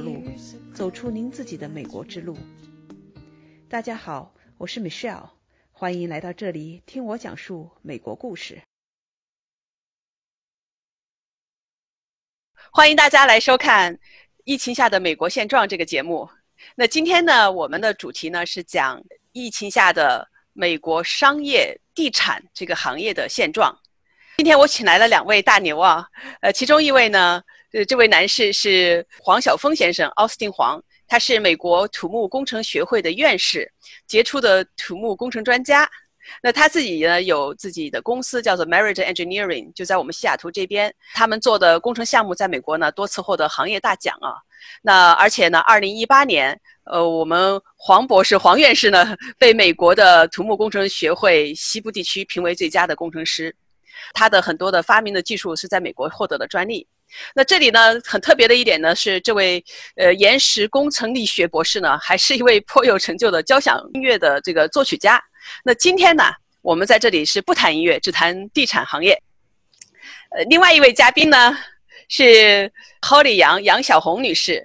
路，走出您自己的美国之路。大家好，我是 Michelle，欢迎来到这里听我讲述美国故事。欢迎大家来收看《疫情下的美国现状》这个节目。那今天呢，我们的主题呢是讲疫情下的美国商业地产这个行业的现状。今天我请来了两位大牛啊，呃，其中一位呢。呃，这位男士是黄晓峰先生，奥斯汀黄，他是美国土木工程学会的院士，杰出的土木工程专家。那他自己呢有自己的公司，叫做 Merit Engineering，就在我们西雅图这边。他们做的工程项目在美国呢多次获得行业大奖啊。那而且呢，二零一八年，呃，我们黄博士、黄院士呢被美国的土木工程学会西部地区评为最佳的工程师。他的很多的发明的技术是在美国获得的专利。那这里呢，很特别的一点呢，是这位呃岩石工程力学博士呢，还是一位颇有成就的交响音乐的这个作曲家。那今天呢，我们在这里是不谈音乐，只谈地产行业。呃，另外一位嘉宾呢是 Holly 杨杨小红女士。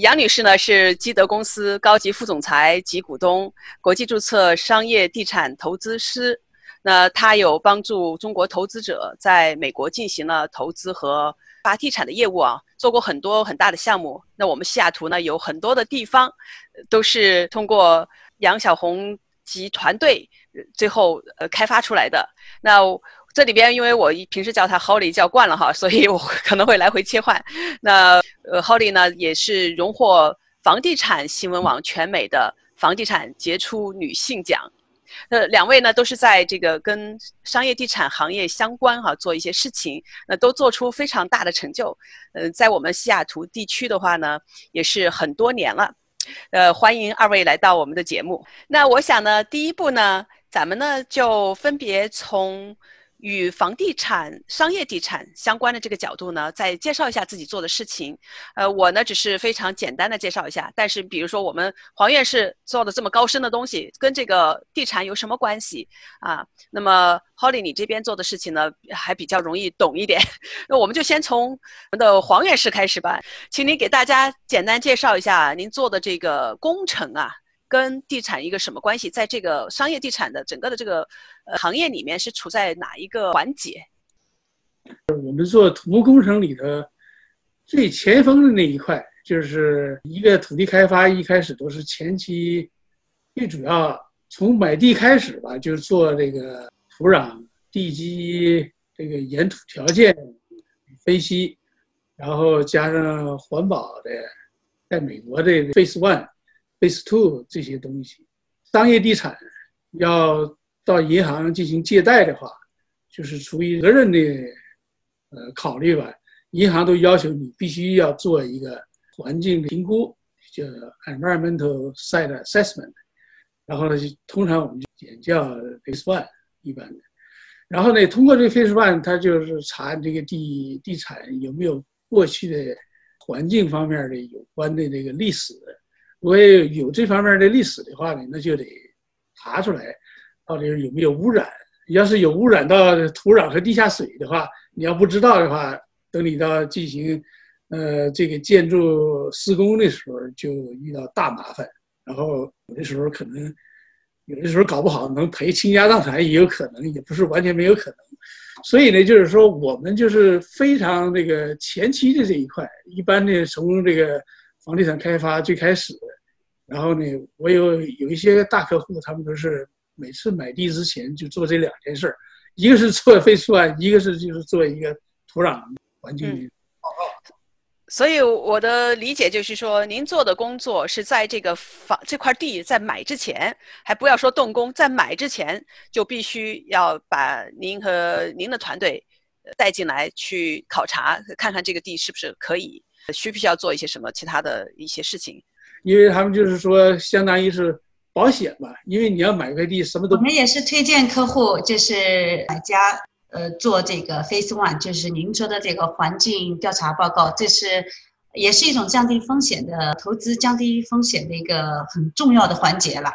杨女士呢是基德公司高级副总裁及股东，国际注册商业地产投资师。那她有帮助中国投资者在美国进行了投资和。发地产的业务啊，做过很多很大的项目。那我们西雅图呢，有很多的地方，都是通过杨小红及团队最后呃开发出来的。那这里边，因为我平时叫他 Holly 叫惯了哈，所以我可能会来回切换。那呃，Holly 呢，也是荣获房地产新闻网全美的房地产杰出女性奖。呃，两位呢都是在这个跟商业地产行业相关哈，做一些事情，那都做出非常大的成就。呃，在我们西雅图地区的话呢，也是很多年了。呃，欢迎二位来到我们的节目。那我想呢，第一步呢，咱们呢就分别从。与房地产、商业地产相关的这个角度呢，再介绍一下自己做的事情。呃，我呢只是非常简单的介绍一下。但是，比如说我们黄院士做的这么高深的东西，跟这个地产有什么关系啊？那么，Holly，你这边做的事情呢，还比较容易懂一点。那我们就先从我们的黄院士开始吧，请您给大家简单介绍一下您做的这个工程啊。跟地产一个什么关系？在这个商业地产的整个的这个呃行业里面，是处在哪一个环节？我们做土木工程里的最前锋的那一块，就是一个土地开发，一开始都是前期最主要从买地开始吧，就是做这个土壤、地基这个岩土条件分析，然后加上环保的，在美国的 Phase One。Base Two 这些东西，商业地产要到银行进行借贷的话，就是出于责任的呃考虑吧，银行都要求你必须要做一个环境评估，叫 Environmental Site Assessment，然后呢，就通常我们就简叫 Phase One 一般的，然后呢，通过这个 Phase One，它就是查这个地地产有没有过去的环境方面的有关的这个历史。如果有这方面的历史的话呢，那就得查出来，到底有没有污染。要是有污染到土壤和地下水的话，你要不知道的话，等你到进行，呃，这个建筑施工的时候，就遇到大麻烦。然后有的时候可能，有的时候搞不好能赔倾家荡产也有可能，也不是完全没有可能。所以呢，就是说我们就是非常这个前期的这一块，一般的从这个房地产开发最开始。然后呢，我有有一些大客户，他们都是每次买地之前就做这两件事儿，一个是做废数案，一个是就是做一个土壤环境报告。所以我的理解就是说，您做的工作是在这个房这块地在买之前，还不要说动工，在买之前就必须要把您和您的团队带进来去考察，看看这个地是不是可以，需不需要做一些什么其他的一些事情。因为他们就是说，相当于是保险嘛。因为你要买块地，什么都我们也是推荐客户，就是买家呃做这个 Phase One，就是您说的这个环境调查报告，这是也是一种降低风险的投资、降低风险的一个很重要的环节了。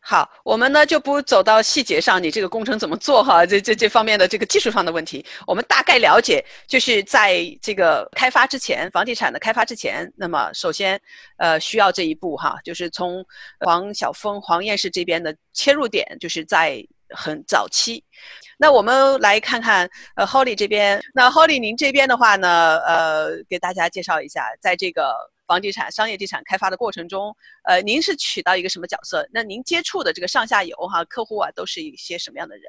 好，我们呢就不走到细节上，你这个工程怎么做哈？这这这方面的这个技术上的问题，我们大概了解，就是在这个开发之前，房地产的开发之前，那么首先，呃，需要这一步哈，就是从黄晓峰、黄院士这边的切入点，就是在很早期。那我们来看看，呃，Holly 这边，那 Holly 您这边的话呢，呃，给大家介绍一下，在这个。房地产、商业地产开发的过程中，呃，您是起到一个什么角色？那您接触的这个上下游哈客户啊，都是一些什么样的人？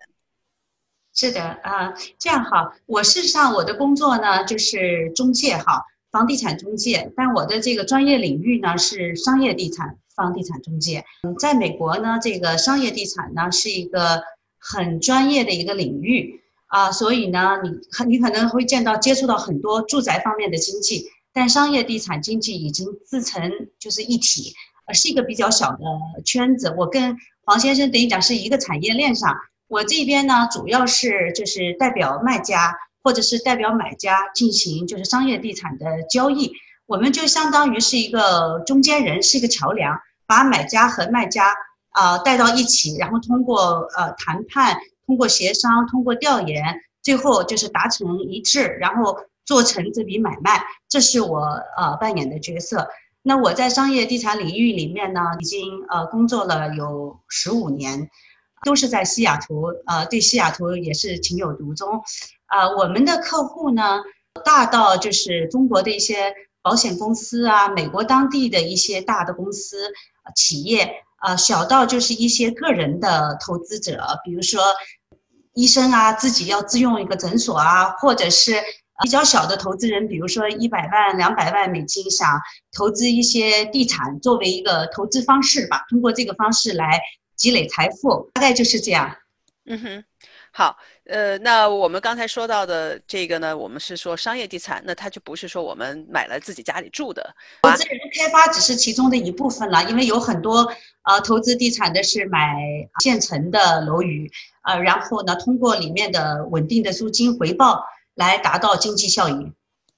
是的啊，这样哈，我事实上我的工作呢就是中介哈，房地产中介，但我的这个专业领域呢是商业地产、房地产中介。嗯，在美国呢，这个商业地产呢是一个很专业的一个领域啊，所以呢，你你可能会见到接触到很多住宅方面的经济。但商业地产经济已经自成就是一体，呃，是一个比较小的圈子。我跟黄先生等于讲是一个产业链上，我这边呢主要是就是代表卖家或者是代表买家进行就是商业地产的交易，我们就相当于是一个中间人，是一个桥梁，把买家和卖家啊带到一起，然后通过呃谈判，通过协商，通过调研，最后就是达成一致，然后。做成这笔买卖，这是我呃扮演的角色。那我在商业地产领域里面呢，已经呃工作了有十五年，都是在西雅图，呃，对西雅图也是情有独钟。呃，我们的客户呢，大到就是中国的一些保险公司啊，美国当地的一些大的公司企业，呃，小到就是一些个人的投资者，比如说医生啊，自己要自用一个诊所啊，或者是。比较小的投资人，比如说一百万、两百万美金，想投资一些地产作为一个投资方式吧，通过这个方式来积累财富，大概就是这样。嗯哼，好，呃，那我们刚才说到的这个呢，我们是说商业地产，那它就不是说我们买了自己家里住的。投资人开发只是其中的一部分了，因为有很多呃投资地产的是买现成的楼宇，呃，然后呢，通过里面的稳定的租金回报。来达到经济效益。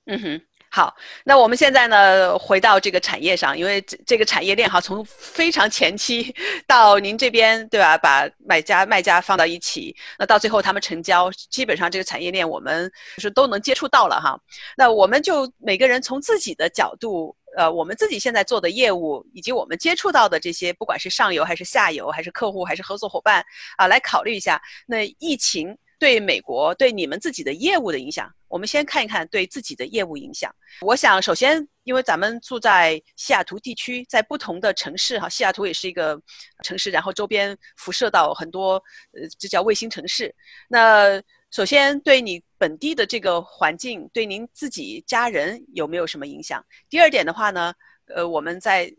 嗯哼，好，那我们现在呢，回到这个产业上，因为这这个产业链哈，从非常前期到您这边，对吧？把买家卖家放到一起，那到最后他们成交，基本上这个产业链我们就是都能接触到了哈。那我们就每个人从自己的角度，呃，我们自己现在做的业务，以及我们接触到的这些，不管是上游还是下游，还是客户还是合作伙伴啊，来考虑一下，那疫情。对美国对你们自己的业务的影响，我们先看一看对自己的业务影响。我想首先，因为咱们住在西雅图地区，在不同的城市哈，西雅图也是一个城市，然后周边辐射到很多呃，这叫卫星城市。那首先对你本地的这个环境，对您自己家人有没有什么影响？第二点的话呢，呃，我们再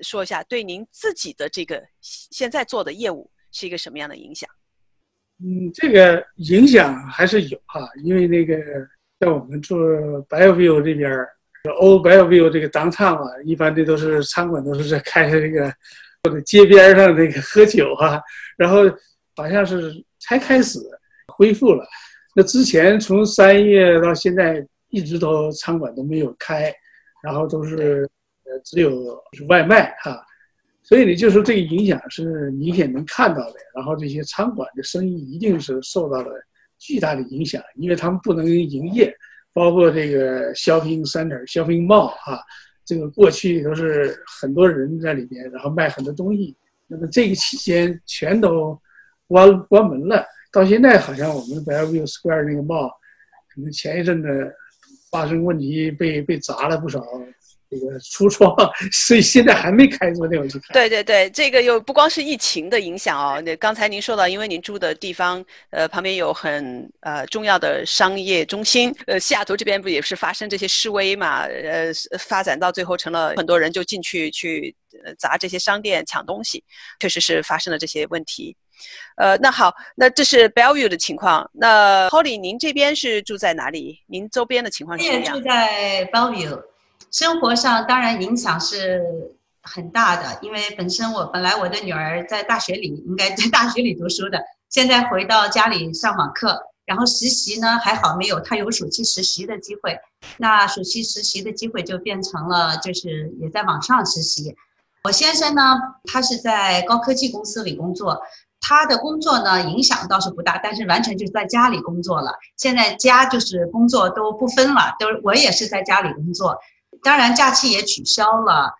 说一下对您自己的这个现在做的业务是一个什么样的影响？嗯，这个影响还是有哈，因为那个在我们做 BioView 这边儿，O BioView 这个当场啊，一般的都是餐馆都是在开这个或者街边上那个喝酒哈，然后好像是才开始恢复了。那之前从三月到现在一直都餐馆都没有开，然后都是呃只有是外卖哈。所以呢，就说这个影响是明显能看到的，然后这些餐馆的生意一定是受到了巨大的影响，因为他们不能营业，包括这个 shopping center、shopping mall 啊，这个过去都是很多人在里边，然后卖很多东西，那么这个期间全都关关门了，到现在好像我们 Bellevue Square 那个 mall，可能前一阵子发生问题，被被砸了不少。这个橱窗，所以现在还没开，昨天我去看。对对对，这个又不光是疫情的影响哦。那刚才您说到，因为您住的地方，呃，旁边有很呃重要的商业中心，呃，西雅图这边不也是发生这些示威嘛？呃，发展到最后成了很多人就进去去砸这些商店抢东西，确实是发生了这些问题。呃，那好，那这是 Bellevue 的情况。那 Holly，您这边是住在哪里？您周边的情况是怎么样？住在 Bellevue。生活上当然影响是很大的，因为本身我本来我的女儿在大学里应该在大学里读书的，现在回到家里上网课，然后实习呢还好没有，她有暑期实习的机会，那暑期实习的机会就变成了就是也在网上实习，我先生呢，他是在高科技公司里工作，他的工作呢影响倒是不大，但是完全就是在家里工作了。现在家就是工作都不分了，都我也是在家里工作，当然假期也取消了。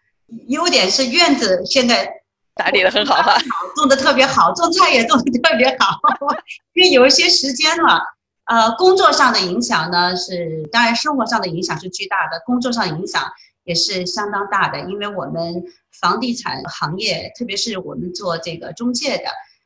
优点是院子现在打理的很好哈，种的特别好，种菜也种的特别好，因为有一些时间了。呃，工作上的影响呢是，当然生活上的影响是巨大的，工作上影响也是相当大的，因为我们房地产行业，特别是我们做这个中介的，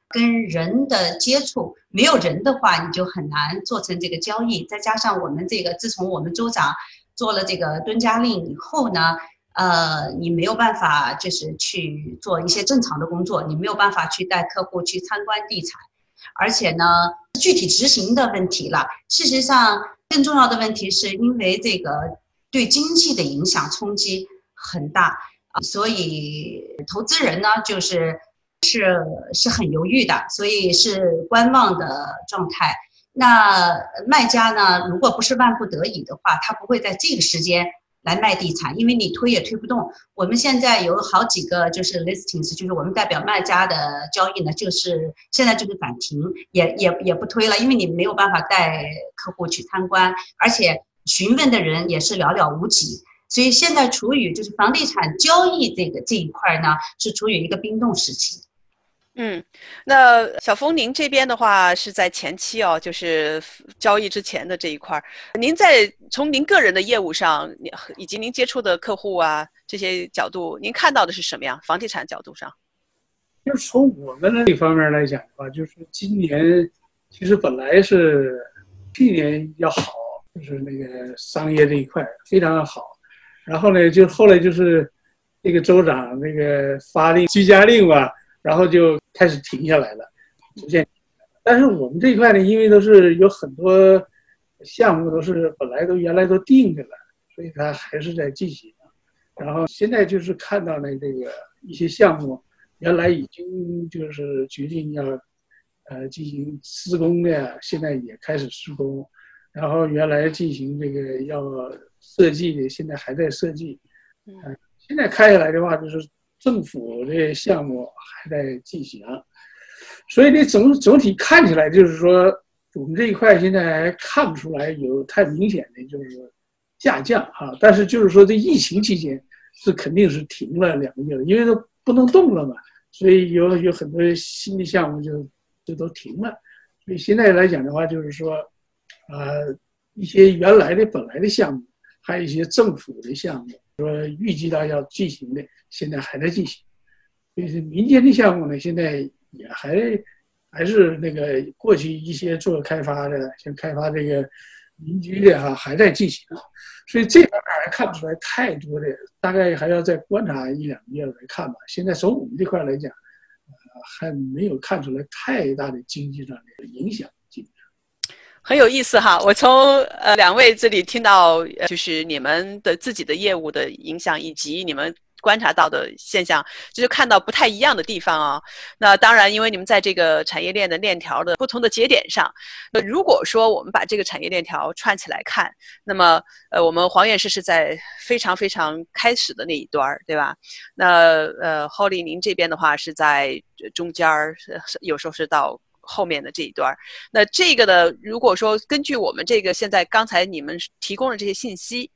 跟人的接触，没有人的话，你就很难做成这个交易。再加上我们这个，自从我们州长做了这个蹲家令以后呢，呃，你没有办法就是去做一些正常的工作，你没有办法去带客户去参观地产。而且呢，具体执行的问题了。事实上，更重要的问题是因为这个对经济的影响冲击很大啊，所以投资人呢就是是是很犹豫的，所以是观望的状态。那卖家呢，如果不是万不得已的话，他不会在这个时间。来卖地产，因为你推也推不动。我们现在有好几个就是 listings，就是我们代表卖家的交易呢，就是现在就是暂停，也也也不推了，因为你没有办法带客户去参观，而且询问的人也是寥寥无几，所以现在处于就是房地产交易这个这一块呢，是处于一个冰冻时期。嗯，那小峰，您这边的话是在前期哦，就是交易之前的这一块儿。您在从您个人的业务上，以及您接触的客户啊这些角度，您看到的是什么样？房地产角度上，就是从我们的这方面来讲的话，就是今年其实本来是去年要好，就是那个商业这一块非常的好，然后呢，就后来就是那个州长那个发令居家令吧。然后就开始停下来了，逐渐。但是我们这一块呢，因为都是有很多项目都是本来都原来都定着了，所以它还是在进行。然后现在就是看到呢，这个一些项目原来已经就是决定要呃进行施工的，现在也开始施工。然后原来进行这个要设计的，现在还在设计。嗯，现在看下来的话，就是。政府的项目还在进行，所以这，总总体看起来就是说，我们这一块现在还看不出来有太明显的就是下降哈。但是就是说，这疫情期间是肯定是停了两个月了，因为都不能动了嘛，所以有有很多新的项目就就都停了。所以现在来讲的话，就是说，呃，一些原来的本来的项目，还有一些政府的项目。说预计到要进行的，现在还在进行。就是民间的项目呢，现在也还还是那个过去一些做开发的，像开发这个民居的哈，还在进行。所以这方面还看不出来太多的，大概还要再观察一两个月来看吧。现在从我们这块来讲，呃，还没有看出来太大的经济上的影响。很有意思哈，我从呃两位这里听到，就是你们的自己的业务的影响，以及你们观察到的现象，就是看到不太一样的地方啊。那当然，因为你们在这个产业链的链条的不同的节点上，那如果说我们把这个产业链条串起来看，那么呃，我们黄院士是在非常非常开始的那一端儿，对吧？那呃，Holly 您这边的话是在中间儿，有时候是到。后面的这一段，那这个呢？如果说根据我们这个现在刚才你们提供的这些信息，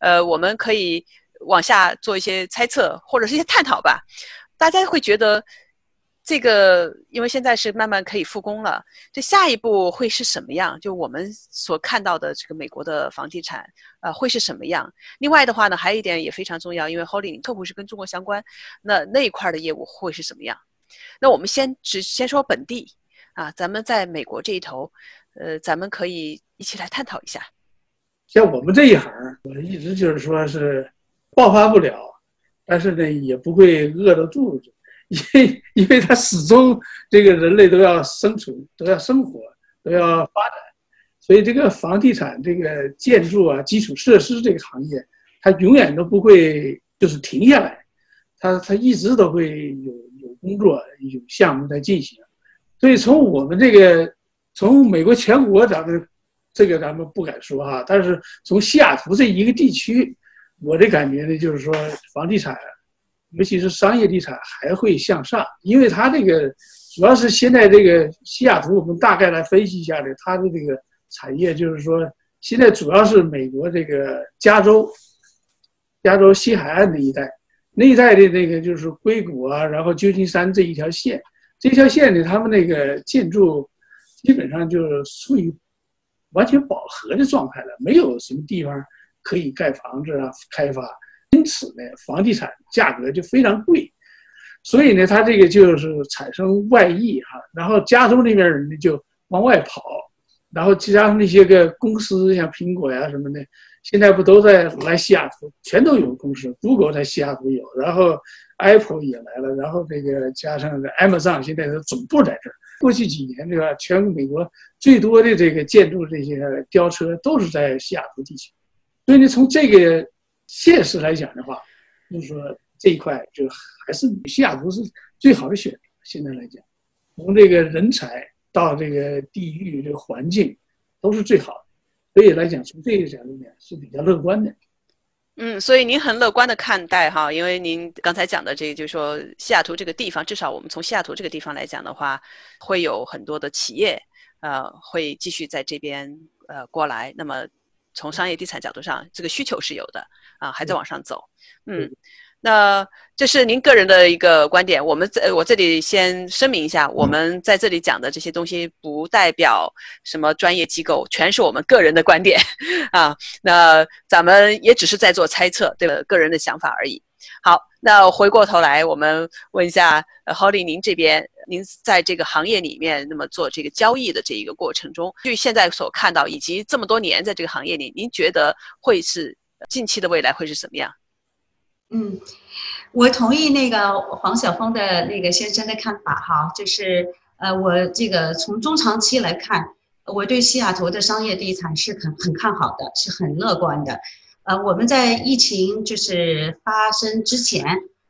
呃，我们可以往下做一些猜测或者是一些探讨吧。大家会觉得这个，因为现在是慢慢可以复工了，这下一步会是什么样？就我们所看到的这个美国的房地产，呃，会是什么样？另外的话呢，还有一点也非常重要，因为 Holly 客户是跟中国相关，那那一块的业务会是什么样？那我们先只先说本地。啊，咱们在美国这一头，呃，咱们可以一起来探讨一下。像我们这一行，我一直就是说是爆发不了，但是呢，也不会饿着肚子，因为因为它始终这个人类都要生存，都要生活，都要发展，所以这个房地产这个建筑啊，基础设施这个行业，它永远都不会就是停下来，它它一直都会有有工作有项目在进行。所以从我们这个，从美国全国咱们这个咱们不敢说哈，但是从西雅图这一个地区，我的感觉呢就是说房地产尤其是商业地产还会向上，因为它这个主要是现在这个西雅图，我们大概来分析一下的它的这个产业，就是说现在主要是美国这个加州，加州西海岸那一带，那一带的那个就是硅谷啊，然后旧金山这一条线，这条线呢，他们那个建筑基本上就是处于完全饱和的状态了，没有什么地方可以盖房子啊，开发。因此呢，房地产价格就非常贵，所以呢，它这个就是产生外溢哈。然后加州那边人呢就往外跑，然后加上那些个公司，像苹果呀什么的，现在不都在来西雅图，全都有公司，Google 在西雅图有，然后 Apple 也来了，然后这个加上 Amazon 现在的总部在这儿。过去几年对吧，全美国最多的这个建筑这些吊车都是在西雅图地区，所以呢，从这个。现实来讲的话，就是说这一块就还是西雅图是最好的选择。现在来讲，从这个人才到这个地域、这个环境，都是最好的。所以来讲，从这个角度呢是比较乐观的。嗯，所以您很乐观的看待哈，因为您刚才讲的这个，就是说西雅图这个地方，至少我们从西雅图这个地方来讲的话，会有很多的企业，呃，会继续在这边呃过来。那么从商业地产角度上，这个需求是有的。啊，还在往上走，嗯，那这是您个人的一个观点。我们在我这里先声明一下，我们在这里讲的这些东西不代表什么专业机构，全是我们个人的观点啊。那咱们也只是在做猜测，对个人的想法而已。好，那回过头来，我们问一下，Holly，您这边，您在这个行业里面，那么做这个交易的这一个过程中，据现在所看到，以及这么多年在这个行业里，您觉得会是？近期的未来会是什么样？嗯，我同意那个黄晓峰的那个先生的看法哈，就是呃，我这个从中长期来看，我对西雅图的商业地产是很很看好的，是很乐观的。呃，我们在疫情就是发生之前，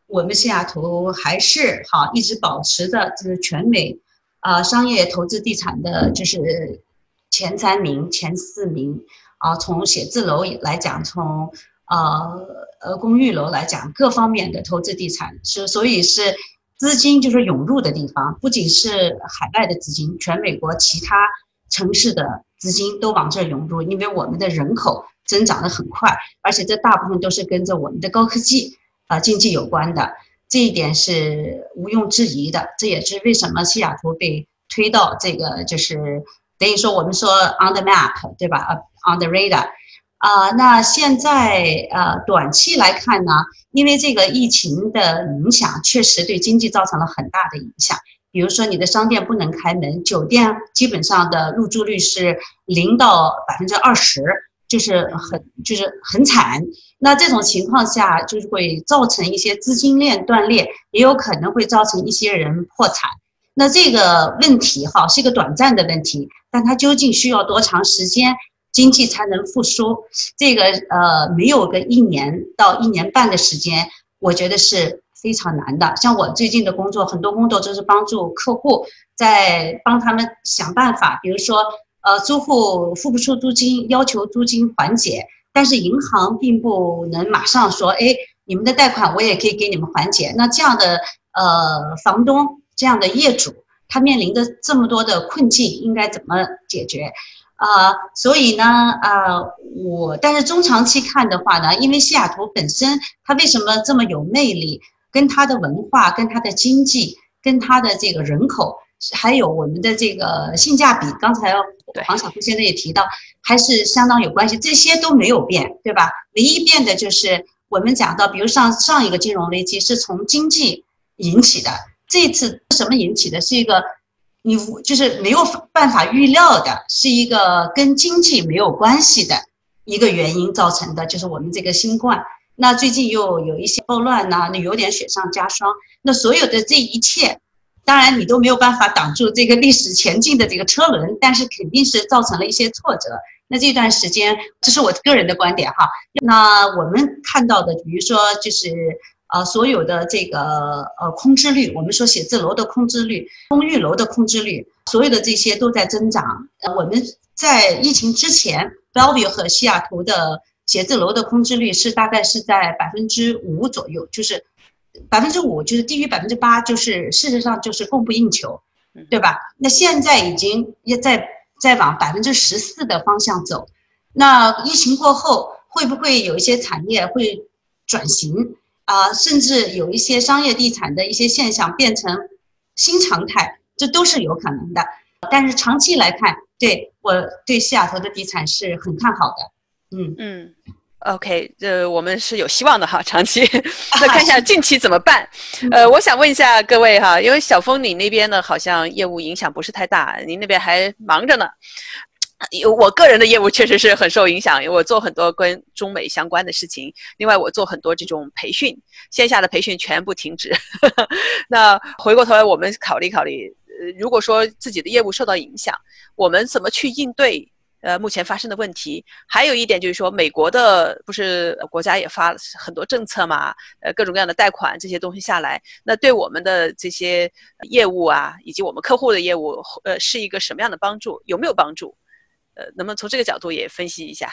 我们西雅图还是好一直保持着就是全美啊商业投资地产的就是前三名、前四名。啊，从写字楼来讲，从呃呃公寓楼来讲，各方面的投资地产是，所以是资金就是涌入的地方，不仅是海外的资金，全美国其他城市的资金都往这涌入，因为我们的人口增长的很快，而且这大部分都是跟着我们的高科技啊经济有关的，这一点是毋庸置疑的，这也是为什么西雅图被推到这个就是等于说我们说 on the map 对吧呃？On the radar，啊，那现在呃，短期来看呢，因为这个疫情的影响，确实对经济造成了很大的影响。比如说，你的商店不能开门，酒店基本上的入住率是零到百分之二十，就是很就是很惨。那这种情况下，就是会造成一些资金链断裂，也有可能会造成一些人破产。那这个问题哈，是一个短暂的问题，但它究竟需要多长时间？经济才能复苏，这个呃没有个一年到一年半的时间，我觉得是非常难的。像我最近的工作，很多工作都是帮助客户，在帮他们想办法，比如说呃租户付不出租金，要求租金缓解，但是银行并不能马上说，哎，你们的贷款我也可以给你们缓解。那这样的呃房东这样的业主，他面临的这么多的困境，应该怎么解决？啊，所以呢，呃，我但是中长期看的话呢，因为西雅图本身它为什么这么有魅力，跟它的文化、跟它的经济、跟它的这个人口，还有我们的这个性价比，刚才黄小峰先生也提到，还是相当有关系。这些都没有变，对吧？唯一变的就是我们讲到，比如上上一个金融危机是从经济引起的，这次什么引起的？是一个。你就是没有办法预料的，是一个跟经济没有关系的一个原因造成的，就是我们这个新冠。那最近又有一些暴乱呐，那有点雪上加霜。那所有的这一切，当然你都没有办法挡住这个历史前进的这个车轮，但是肯定是造成了一些挫折。那这段时间，这是我个人的观点哈。那我们看到的，比如说就是。啊，所有的这个呃空置率，我们说写字楼的空置率、公寓楼的空置率，所有的这些都在增长。呃，我们在疫情之前，Bellevue 和西雅图的写字楼的空置率是大概是在百分之五左右，就是百分之五就是低于百分之八，就是事实上就是供不应求，对吧？那现在已经也在在往百分之十四的方向走。那疫情过后，会不会有一些产业会转型啊？甚至有一些商业地产的一些现象变成新常态，这都是有可能的。但是长期来看，对我对西雅图的地产是很看好的。嗯嗯，OK，这我们是有希望的哈，长期。那看一下近期怎么办？呃，我想问一下各位哈，因为小峰你那边呢好像业务影响不是太大，您那边还忙着呢。有我个人的业务确实是很受影响，因为我做很多跟中美相关的事情。另外，我做很多这种培训，线下的培训全部停止。那回过头来，我们考虑考虑，呃，如果说自己的业务受到影响，我们怎么去应对？呃，目前发生的问题。还有一点就是说，美国的不是国家也发了很多政策嘛？呃，各种各样的贷款这些东西下来，那对我们的这些业务啊，以及我们客户的业务，呃，是一个什么样的帮助？有没有帮助？呃，能不能从这个角度也分析一下？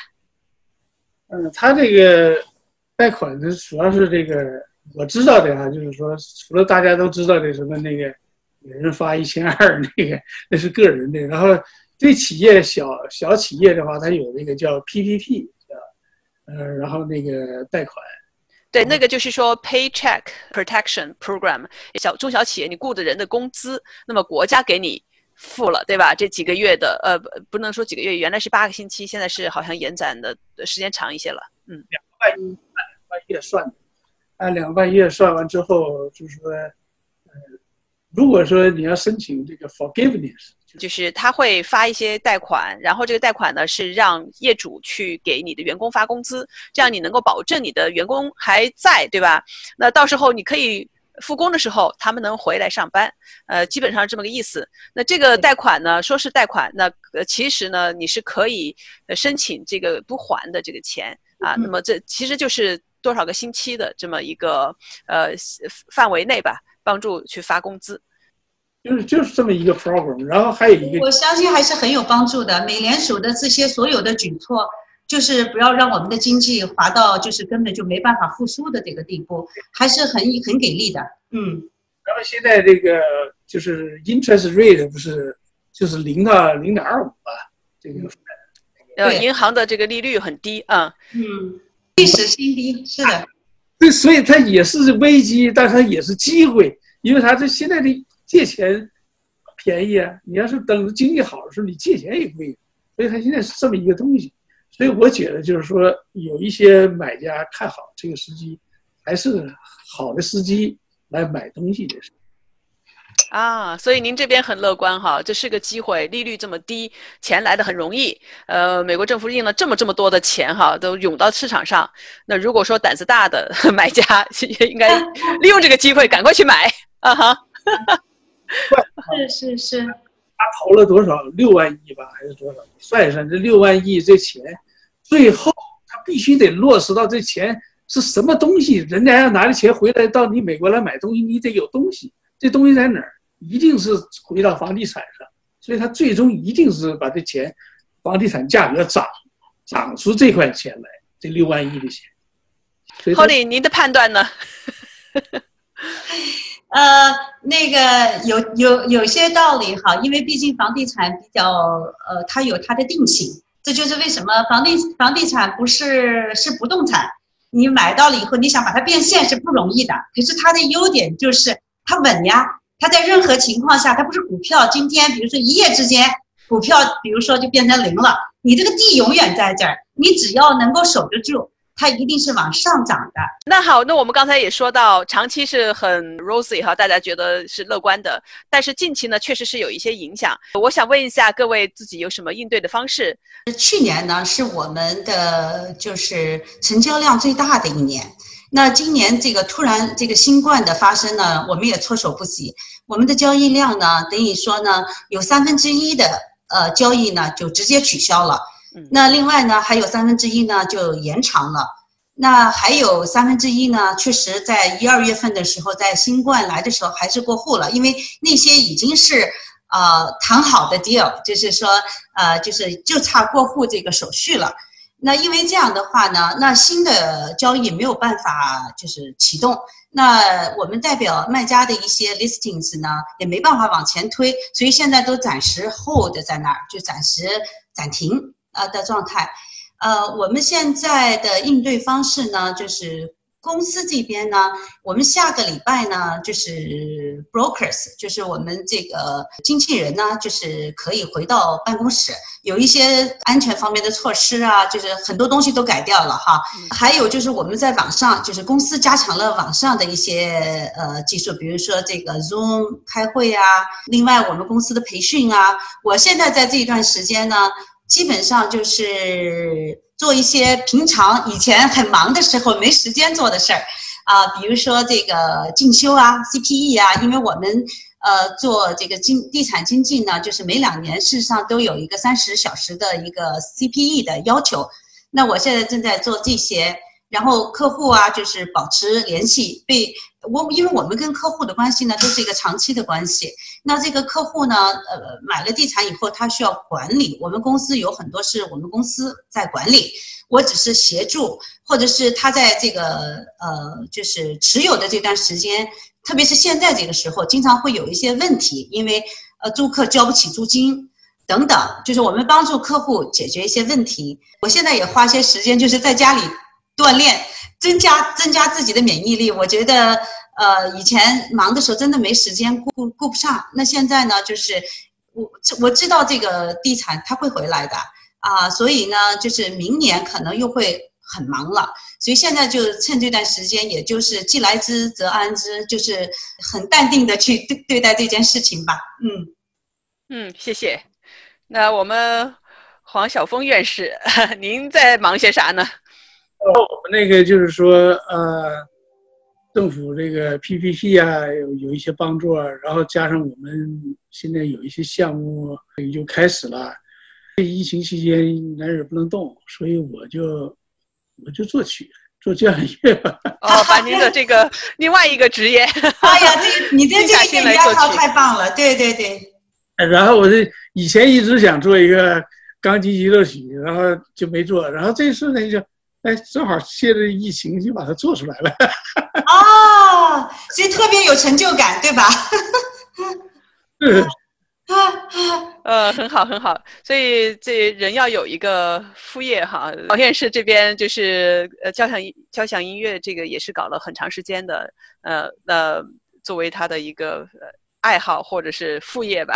嗯，他这个贷款呢，主要是这个我知道的啊，就是说，除了大家都知道的什么那个每人发一千二，那个那是个人的。然后对企业小小企业的话，它有那个叫 PPP，呃，然后那个贷款。对，那个就是说 Paycheck Protection Program，小中小企业你雇的人的工资，那么国家给你。付了对吧？这几个月的呃，不能说几个月，原来是八个星期，现在是好像延展的时间长一些了。嗯，两个半月，两个半月算，按两个半月算完之后，就是说，呃，如果说你要申请这个 forgiveness，就是他会发一些贷款，然后这个贷款呢是让业主去给你的员工发工资，这样你能够保证你的员工还在，对吧？那到时候你可以。复工的时候，他们能回来上班，呃，基本上这么个意思。那这个贷款呢，说是贷款，那呃，其实呢，你是可以申请这个不还的这个钱啊。那么这其实就是多少个星期的这么一个呃范围内吧，帮助去发工资。就是就是这么一个 program，然后还有一个，我相信还是很有帮助的。美联储的这些所有的举措。就是不要让我们的经济滑到就是根本就没办法复苏的这个地步，还是很很给力的。嗯，然后现在这个就是 interest rate 不是就是零到零点二五吧？这个呃，银行的这个利率很低啊。嗯，历史新低，是的。对，所以它也是危机，但是它也是机会，因为它这现在的借钱便宜啊。你要是等经济好的时候，你借钱也贵，所以它现在是这么一个东西。所以我觉得就是说，有一些买家看好这个时机，还是好的时机来买东西的。啊，所以您这边很乐观哈，这是个机会，利率这么低，钱来的很容易。呃，美国政府印了这么这么多的钱哈，都涌到市场上。那如果说胆子大的 买家，应该利用这个机会赶快去买啊哈。是是是。他投了多少？六万亿吧，还是多少？算一算，这六万亿这钱，最后他必须得落实到这钱是什么东西？人家要拿着钱回来到你美国来买东西，你得有东西。这东西在哪儿？一定是回到房地产上。所以他最终一定是把这钱，房地产价格涨，涨出这块钱来，这六万亿的钱。好的，您的判断呢？呃，那个有有有些道理哈，因为毕竟房地产比较呃，它有它的定性，这就是为什么房地房地产不是是不动产，你买到了以后，你想把它变现是不容易的。可是它的优点就是它稳呀，它在任何情况下，它不是股票，今天比如说一夜之间股票比如说就变成零了，你这个地永远在这儿，你只要能够守得住。它一定是往上涨的。那好，那我们刚才也说到，长期是很 rosy 哈，大家觉得是乐观的。但是近期呢，确实是有一些影响。我想问一下各位，自己有什么应对的方式？去年呢，是我们的就是成交量最大的一年。那今年这个突然这个新冠的发生呢，我们也措手不及。我们的交易量呢，等于说呢，有三分之一的呃交易呢就直接取消了。那另外呢，还有三分之一呢就延长了，那还有三分之一呢，确实在一二月份的时候，在新冠来的时候还是过户了，因为那些已经是呃谈好的 deal，就是说呃就是就差过户这个手续了。那因为这样的话呢，那新的交易没有办法就是启动，那我们代表卖家的一些 listings 呢也没办法往前推，所以现在都暂时 hold 在那儿，就暂时暂停。呃的状态。呃，我们现在的应对方式呢，就是公司这边呢，我们下个礼拜呢，就是 brokers，就是我们这个经纪人呢，就是可以回到办公室，有一些安全方面的措施啊，就是很多东西都改掉了哈。还有就是我们在网上，就是公司加强了网上的一些呃技术，比如说这个 Zoom 开会啊，另外我们公司的培训啊，我现在在这一段时间呢。基本上就是做一些平常以前很忙的时候没时间做的事儿，啊，比如说这个进修啊，CPE 啊，因为我们呃做这个经地产经济呢，就是每两年事实上都有一个三十小时的一个 CPE 的要求，那我现在正在做这些。然后客户啊，就是保持联系。被我，因为我们跟客户的关系呢，都是一个长期的关系。那这个客户呢，呃，买了地产以后，他需要管理。我们公司有很多是我们公司在管理，我只是协助，或者是他在这个呃，就是持有的这段时间，特别是现在这个时候，经常会有一些问题，因为呃，租客交不起租金等等，就是我们帮助客户解决一些问题。我现在也花些时间，就是在家里。锻炼，增加增加自己的免疫力。我觉得，呃，以前忙的时候真的没时间顾顾不上。那现在呢，就是我我知道这个地产它会回来的啊，所以呢，就是明年可能又会很忙了。所以现在就趁这段时间，也就是既来之则安之，就是很淡定的去对对待这件事情吧。嗯嗯，谢谢。那我们黄晓峰院士，您在忙些啥呢？我们那个就是说，呃，政府这个 PPP 啊，有有一些帮助啊，然后加上我们现在有一些项目也就开始了。疫情期间哪也不能动，所以我就我就作曲，做交响乐。哦，把您的这个 另外一个职业，哎呀，这你这这个业余爱好太棒了，对对对。然后我这以前一直想做一个钢琴协奏曲，然后就没做，然后这次呢就。哎，正好借着疫情就把它做出来了。哦，所以特别有成就感，对吧？嗯。呃，很好，很好。所以这人要有一个副业哈。王院士这边就是呃，交响交响音乐这个也是搞了很长时间的。呃，那作为他的一个。爱好或者是副业吧，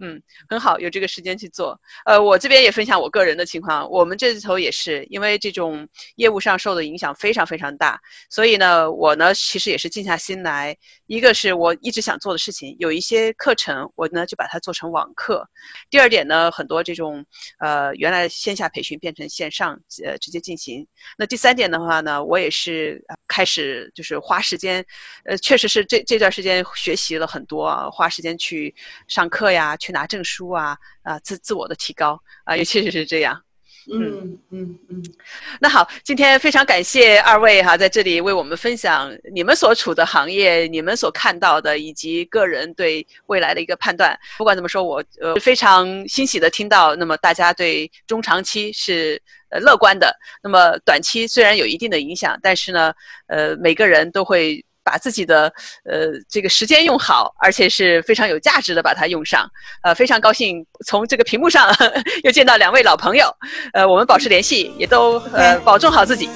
嗯，很好，有这个时间去做。呃，我这边也分享我个人的情况，我们这头也是因为这种业务上受的影响非常非常大，所以呢，我呢其实也是静下心来，一个是我一直想做的事情，有一些课程我呢就把它做成网课。第二点呢，很多这种呃原来线下培训变成线上呃直接进行。那第三点的话呢，我也是开始就是花时间，呃，确实是这这段时间学习了很多。呃，花时间去上课呀，去拿证书啊，啊，自自我的提高啊，也确实是这样。嗯嗯嗯。那好，今天非常感谢二位哈，在这里为我们分享你们所处的行业，你们所看到的，以及个人对未来的一个判断。不管怎么说，我呃非常欣喜的听到，那么大家对中长期是呃乐观的。那么短期虽然有一定的影响，但是呢，呃，每个人都会。把自己的呃这个时间用好，而且是非常有价值的把它用上。呃，非常高兴从这个屏幕上 又见到两位老朋友。呃，我们保持联系，也都呃保重好自己。